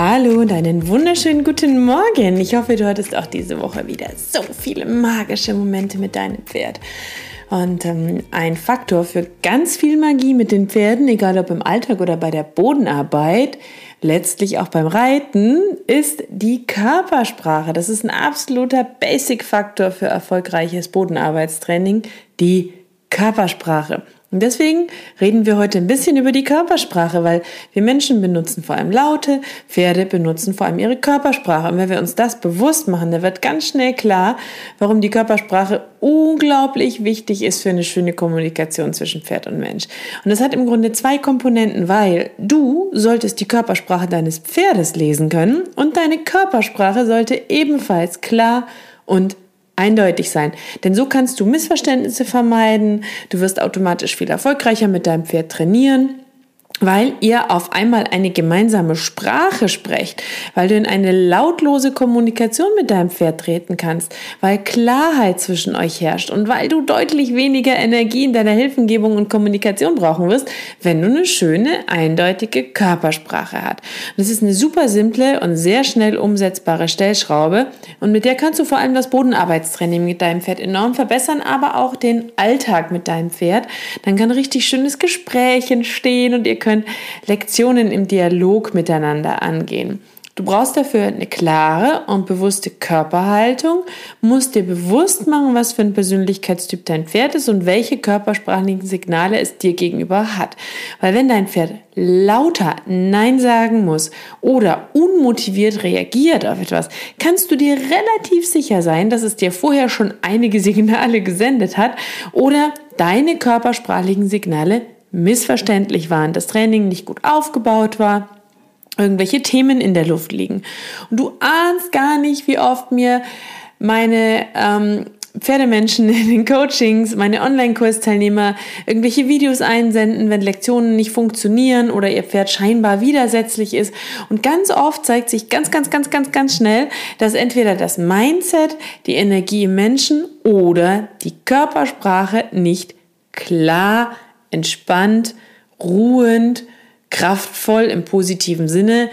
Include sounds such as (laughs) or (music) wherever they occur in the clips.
Hallo und einen wunderschönen guten Morgen. Ich hoffe, du hattest auch diese Woche wieder so viele magische Momente mit deinem Pferd. Und ähm, ein Faktor für ganz viel Magie mit den Pferden, egal ob im Alltag oder bei der Bodenarbeit, letztlich auch beim Reiten, ist die Körpersprache. Das ist ein absoluter Basic-Faktor für erfolgreiches Bodenarbeitstraining, die Körpersprache. Und deswegen reden wir heute ein bisschen über die Körpersprache, weil wir Menschen benutzen vor allem Laute, Pferde benutzen vor allem ihre Körpersprache. Und wenn wir uns das bewusst machen, dann wird ganz schnell klar, warum die Körpersprache unglaublich wichtig ist für eine schöne Kommunikation zwischen Pferd und Mensch. Und das hat im Grunde zwei Komponenten, weil du solltest die Körpersprache deines Pferdes lesen können und deine Körpersprache sollte ebenfalls klar und eindeutig sein. Denn so kannst du Missverständnisse vermeiden, du wirst automatisch viel erfolgreicher mit deinem Pferd trainieren weil ihr auf einmal eine gemeinsame Sprache sprecht, weil du in eine lautlose Kommunikation mit deinem Pferd treten kannst, weil Klarheit zwischen euch herrscht und weil du deutlich weniger Energie in deiner Hilfengebung und Kommunikation brauchen wirst, wenn du eine schöne, eindeutige Körpersprache hast. das ist eine super simple und sehr schnell umsetzbare Stellschraube und mit der kannst du vor allem das Bodenarbeitstraining mit deinem Pferd enorm verbessern, aber auch den Alltag mit deinem Pferd. Dann kann richtig schönes Gespräch entstehen und ihr könnt könnt Lektionen im Dialog miteinander angehen. Du brauchst dafür eine klare und bewusste Körperhaltung, musst dir bewusst machen, was für ein Persönlichkeitstyp dein Pferd ist und welche körpersprachlichen Signale es dir gegenüber hat. Weil wenn dein Pferd lauter Nein sagen muss oder unmotiviert reagiert auf etwas, kannst du dir relativ sicher sein, dass es dir vorher schon einige Signale gesendet hat oder deine körpersprachlichen Signale missverständlich waren, das Training nicht gut aufgebaut war, irgendwelche Themen in der Luft liegen. Und du ahnst gar nicht, wie oft mir meine ähm, Pferdemenschen in den Coachings, meine Online-Kursteilnehmer irgendwelche Videos einsenden, wenn Lektionen nicht funktionieren oder ihr Pferd scheinbar widersetzlich ist. Und ganz oft zeigt sich ganz, ganz, ganz, ganz, ganz schnell, dass entweder das Mindset, die Energie im Menschen oder die Körpersprache nicht klar entspannt, ruhend, kraftvoll im positiven Sinne,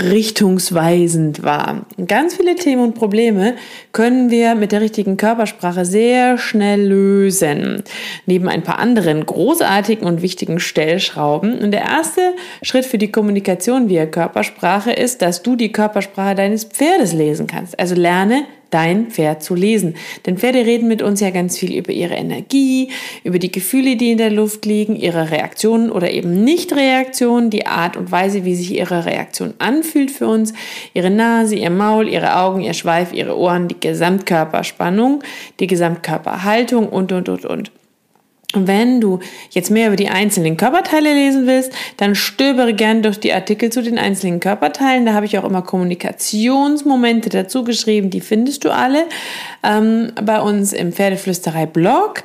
richtungsweisend war. Ganz viele Themen und Probleme können wir mit der richtigen Körpersprache sehr schnell lösen. Neben ein paar anderen großartigen und wichtigen Stellschrauben. Und der erste Schritt für die Kommunikation via Körpersprache ist, dass du die Körpersprache deines Pferdes lesen kannst. Also lerne dein Pferd zu lesen. Denn Pferde reden mit uns ja ganz viel über ihre Energie, über die Gefühle, die in der Luft liegen, ihre Reaktionen oder eben Nicht-Reaktionen, die Art und Weise, wie sich ihre Reaktion anfühlt für uns, ihre Nase, ihr Maul, ihre Augen, ihr Schweif, ihre Ohren, die Gesamtkörperspannung, die Gesamtkörperhaltung und, und, und, und. Wenn du jetzt mehr über die einzelnen Körperteile lesen willst, dann stöbere gern durch die Artikel zu den einzelnen Körperteilen. Da habe ich auch immer Kommunikationsmomente dazu geschrieben. Die findest du alle ähm, bei uns im Pferdeflüsterei-Blog.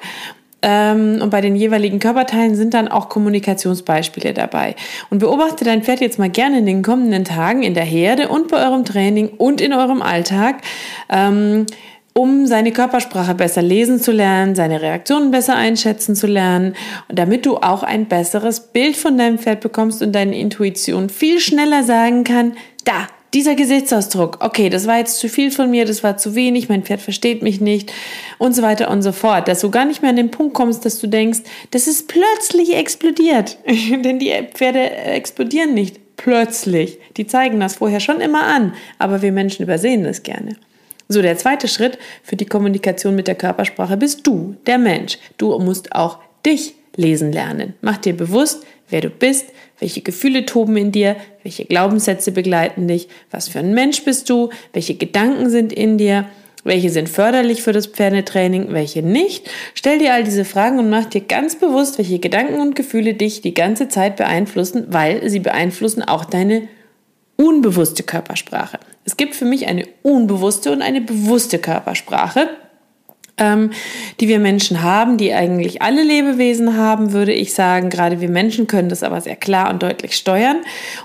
Ähm, und bei den jeweiligen Körperteilen sind dann auch Kommunikationsbeispiele dabei. Und beobachte dein Pferd jetzt mal gerne in den kommenden Tagen in der Herde und bei eurem Training und in eurem Alltag. Ähm, um seine Körpersprache besser lesen zu lernen, seine Reaktionen besser einschätzen zu lernen, damit du auch ein besseres Bild von deinem Pferd bekommst und deine Intuition viel schneller sagen kann, da, dieser Gesichtsausdruck, okay, das war jetzt zu viel von mir, das war zu wenig, mein Pferd versteht mich nicht und so weiter und so fort. Dass du gar nicht mehr an den Punkt kommst, dass du denkst, das ist plötzlich explodiert. (laughs) Denn die Pferde explodieren nicht plötzlich. Die zeigen das vorher schon immer an, aber wir Menschen übersehen das gerne. So, der zweite Schritt für die Kommunikation mit der Körpersprache bist du, der Mensch. Du musst auch dich lesen lernen. Mach dir bewusst, wer du bist, welche Gefühle toben in dir, welche Glaubenssätze begleiten dich, was für ein Mensch bist du, welche Gedanken sind in dir, welche sind förderlich für das Pferdetraining, welche nicht. Stell dir all diese Fragen und mach dir ganz bewusst, welche Gedanken und Gefühle dich die ganze Zeit beeinflussen, weil sie beeinflussen auch deine unbewusste Körpersprache. Es gibt für mich eine unbewusste und eine bewusste Körpersprache ähm, die wir Menschen haben, die eigentlich alle Lebewesen haben, würde ich sagen. Gerade wir Menschen können das aber sehr klar und deutlich steuern.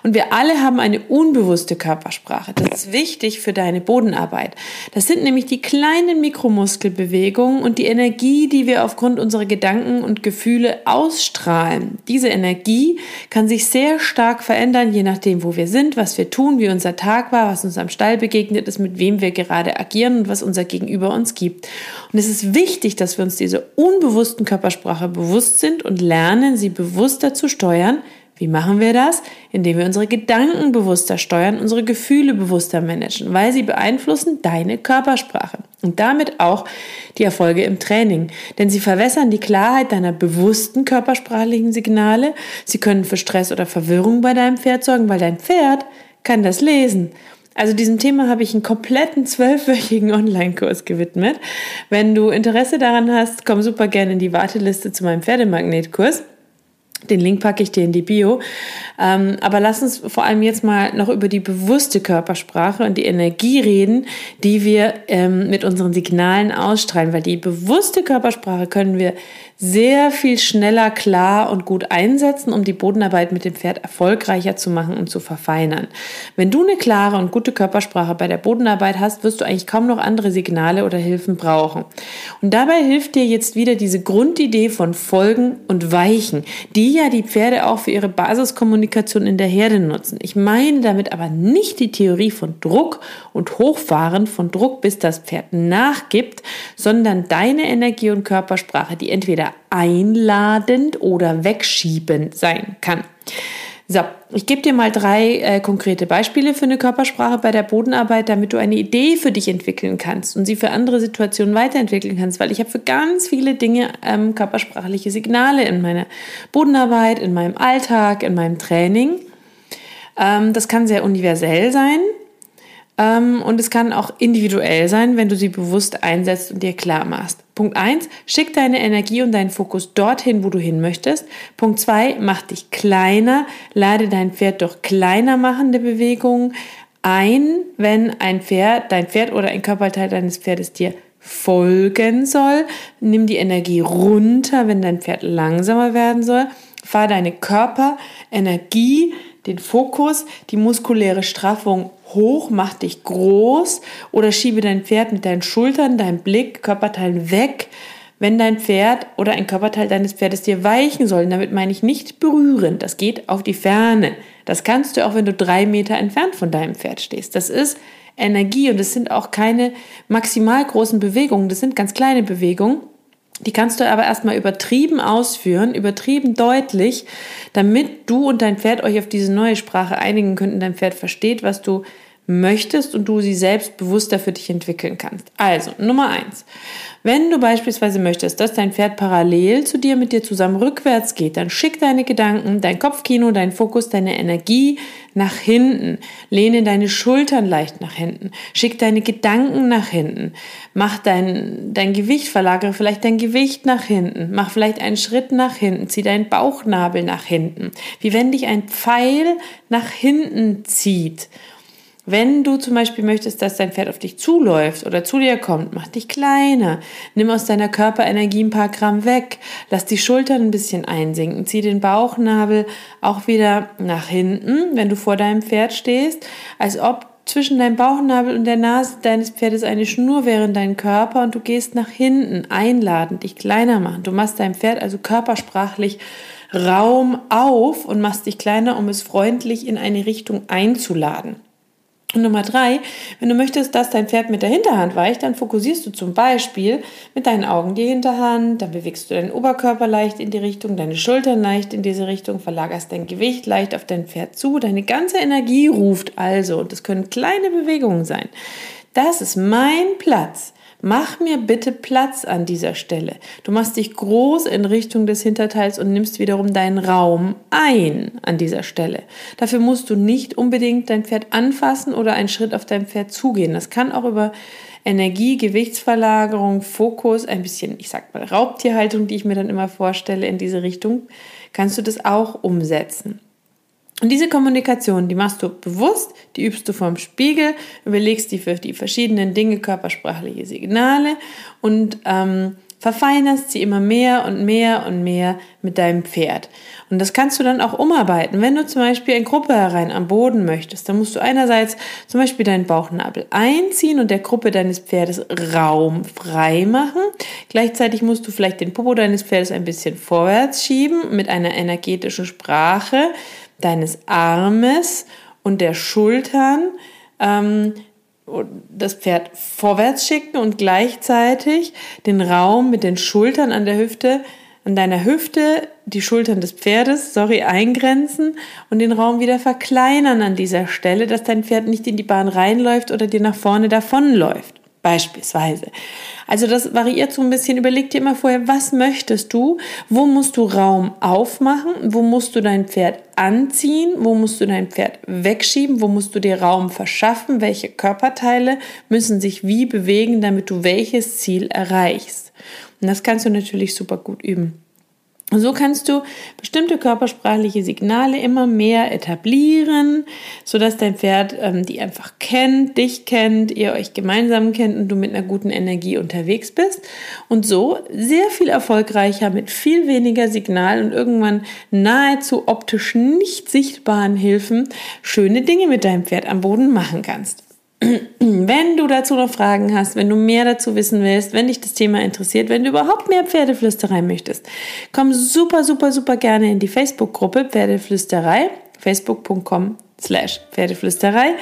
Und wir alle haben eine unbewusste Körpersprache. Das ist wichtig für deine Bodenarbeit. Das sind nämlich die kleinen Mikromuskelbewegungen und die Energie, die wir aufgrund unserer Gedanken und Gefühle ausstrahlen. Diese Energie kann sich sehr stark verändern, je nachdem, wo wir sind, was wir tun, wie unser Tag war, was uns am Stall begegnet ist, mit wem wir gerade agieren und was unser Gegenüber uns gibt. Und und es ist wichtig, dass wir uns dieser unbewussten Körpersprache bewusst sind und lernen, sie bewusster zu steuern. Wie machen wir das? Indem wir unsere Gedanken bewusster steuern, unsere Gefühle bewusster managen, weil sie beeinflussen deine Körpersprache und damit auch die Erfolge im Training. Denn sie verwässern die Klarheit deiner bewussten körpersprachlichen Signale. Sie können für Stress oder Verwirrung bei deinem Pferd sorgen, weil dein Pferd kann das lesen. Also diesem Thema habe ich einen kompletten zwölfwöchigen Online-Kurs gewidmet. Wenn du Interesse daran hast, komm super gerne in die Warteliste zu meinem Pferdemagnetkurs. Den Link packe ich dir in die Bio. Ähm, aber lass uns vor allem jetzt mal noch über die bewusste Körpersprache und die Energie reden, die wir ähm, mit unseren Signalen ausstrahlen. Weil die bewusste Körpersprache können wir sehr viel schneller, klar und gut einsetzen, um die Bodenarbeit mit dem Pferd erfolgreicher zu machen und zu verfeinern. Wenn du eine klare und gute Körpersprache bei der Bodenarbeit hast, wirst du eigentlich kaum noch andere Signale oder Hilfen brauchen. Und dabei hilft dir jetzt wieder diese Grundidee von Folgen und Weichen, die ja die Pferde auch für ihre Basiskommunikation in der Herde nutzen. Ich meine damit aber nicht die Theorie von Druck und Hochfahren von Druck, bis das Pferd nachgibt, sondern deine Energie und Körpersprache, die entweder einladend oder wegschiebend sein kann. So, ich gebe dir mal drei äh, konkrete Beispiele für eine Körpersprache bei der Bodenarbeit, damit du eine Idee für dich entwickeln kannst und sie für andere Situationen weiterentwickeln kannst, weil ich habe für ganz viele Dinge ähm, körpersprachliche Signale in meiner Bodenarbeit, in meinem Alltag, in meinem Training. Ähm, das kann sehr universell sein. Ähm, und es kann auch individuell sein, wenn du sie bewusst einsetzt und dir klar machst. Punkt 1, schick deine Energie und deinen Fokus dorthin, wo du hin möchtest. Punkt 2, mach dich kleiner, lade dein Pferd durch kleiner machende Bewegungen ein, wenn ein Pferd, dein Pferd oder ein Körperteil deines Pferdes dir folgen soll. Nimm die Energie runter, wenn dein Pferd langsamer werden soll. Fahr deine Körperenergie, den Fokus, die muskuläre Straffung hoch, mach dich groß oder schiebe dein Pferd mit deinen Schultern, deinem Blick, Körperteilen weg, wenn dein Pferd oder ein Körperteil deines Pferdes dir weichen soll. Damit meine ich nicht berühren, das geht auf die Ferne. Das kannst du auch, wenn du drei Meter entfernt von deinem Pferd stehst. Das ist Energie und es sind auch keine maximal großen Bewegungen, das sind ganz kleine Bewegungen. Die kannst du aber erstmal übertrieben ausführen, übertrieben deutlich, damit du und dein Pferd euch auf diese neue Sprache einigen könnt und dein Pferd versteht, was du möchtest und du sie selbst bewusster für dich entwickeln kannst. Also, Nummer eins. Wenn du beispielsweise möchtest, dass dein Pferd parallel zu dir mit dir zusammen rückwärts geht, dann schick deine Gedanken, dein Kopfkino, dein Fokus, deine Energie nach hinten. Lehne deine Schultern leicht nach hinten. Schick deine Gedanken nach hinten. Mach dein, dein Gewicht, verlagere vielleicht dein Gewicht nach hinten. Mach vielleicht einen Schritt nach hinten. Zieh deinen Bauchnabel nach hinten. Wie wenn dich ein Pfeil nach hinten zieht. Wenn du zum Beispiel möchtest, dass dein Pferd auf dich zuläuft oder zu dir kommt, mach dich kleiner. Nimm aus deiner Körperenergie ein paar Gramm weg. Lass die Schultern ein bisschen einsinken. Zieh den Bauchnabel auch wieder nach hinten, wenn du vor deinem Pferd stehst, als ob zwischen deinem Bauchnabel und der Nase deines Pferdes eine Schnur wäre in deinem Körper und du gehst nach hinten, einladend, dich kleiner machen. Du machst deinem Pferd also körpersprachlich Raum auf und machst dich kleiner, um es freundlich in eine Richtung einzuladen. Und Nummer drei, wenn du möchtest, dass dein Pferd mit der Hinterhand weicht, dann fokussierst du zum Beispiel mit deinen Augen die Hinterhand, dann bewegst du deinen Oberkörper leicht in die Richtung, deine Schultern leicht in diese Richtung, verlagerst dein Gewicht leicht auf dein Pferd zu, deine ganze Energie ruft also, und das können kleine Bewegungen sein. Das ist mein Platz. Mach mir bitte Platz an dieser Stelle. Du machst dich groß in Richtung des Hinterteils und nimmst wiederum deinen Raum ein an dieser Stelle. Dafür musst du nicht unbedingt dein Pferd anfassen oder einen Schritt auf dein Pferd zugehen. Das kann auch über Energie, Gewichtsverlagerung, Fokus, ein bisschen, ich sag mal, Raubtierhaltung, die ich mir dann immer vorstelle in diese Richtung, kannst du das auch umsetzen. Und diese Kommunikation, die machst du bewusst, die übst du vorm Spiegel, überlegst die für die verschiedenen Dinge, körpersprachliche Signale und ähm, verfeinerst sie immer mehr und mehr und mehr mit deinem Pferd. Und das kannst du dann auch umarbeiten. Wenn du zum Beispiel in Gruppe herein am Boden möchtest, dann musst du einerseits zum Beispiel deinen Bauchnabel einziehen und der Gruppe deines Pferdes Raum frei machen. Gleichzeitig musst du vielleicht den Popo deines Pferdes ein bisschen vorwärts schieben mit einer energetischen Sprache, deines Armes und der Schultern ähm, das Pferd vorwärts schicken und gleichzeitig den Raum mit den Schultern an der Hüfte, an deiner Hüfte, die Schultern des Pferdes, sorry, eingrenzen und den Raum wieder verkleinern an dieser Stelle, dass dein Pferd nicht in die Bahn reinläuft oder dir nach vorne davonläuft. Beispielsweise. Also das variiert so ein bisschen. Überleg dir immer vorher, was möchtest du? Wo musst du Raum aufmachen? Wo musst du dein Pferd anziehen? Wo musst du dein Pferd wegschieben? Wo musst du dir Raum verschaffen? Welche Körperteile müssen sich wie bewegen, damit du welches Ziel erreichst? Und das kannst du natürlich super gut üben. So kannst du bestimmte körpersprachliche Signale immer mehr etablieren, sodass dein Pferd ähm, die einfach kennt, dich kennt, ihr euch gemeinsam kennt und du mit einer guten Energie unterwegs bist. Und so sehr viel erfolgreicher mit viel weniger Signal und irgendwann nahezu optisch nicht sichtbaren Hilfen schöne Dinge mit deinem Pferd am Boden machen kannst. Wenn du dazu noch Fragen hast, wenn du mehr dazu wissen willst, wenn dich das Thema interessiert, wenn du überhaupt mehr Pferdeflüsterei möchtest, komm super, super, super gerne in die Facebook-Gruppe Pferdeflüsterei, facebook.com slash Pferdeflüsterei.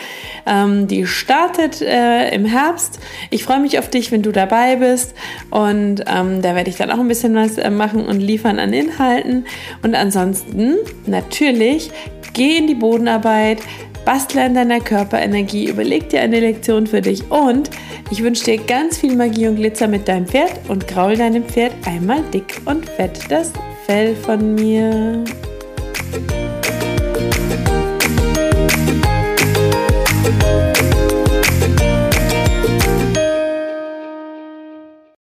Ähm, die startet äh, im Herbst. Ich freue mich auf dich, wenn du dabei bist. Und ähm, da werde ich dann auch ein bisschen was äh, machen und liefern an Inhalten. Und ansonsten natürlich geh in die Bodenarbeit, bastle an deiner Körperenergie, überleg dir eine Lektion für dich und ich wünsche dir ganz viel Magie und Glitzer mit deinem Pferd und graul deinem Pferd einmal dick und fett das Fell von mir.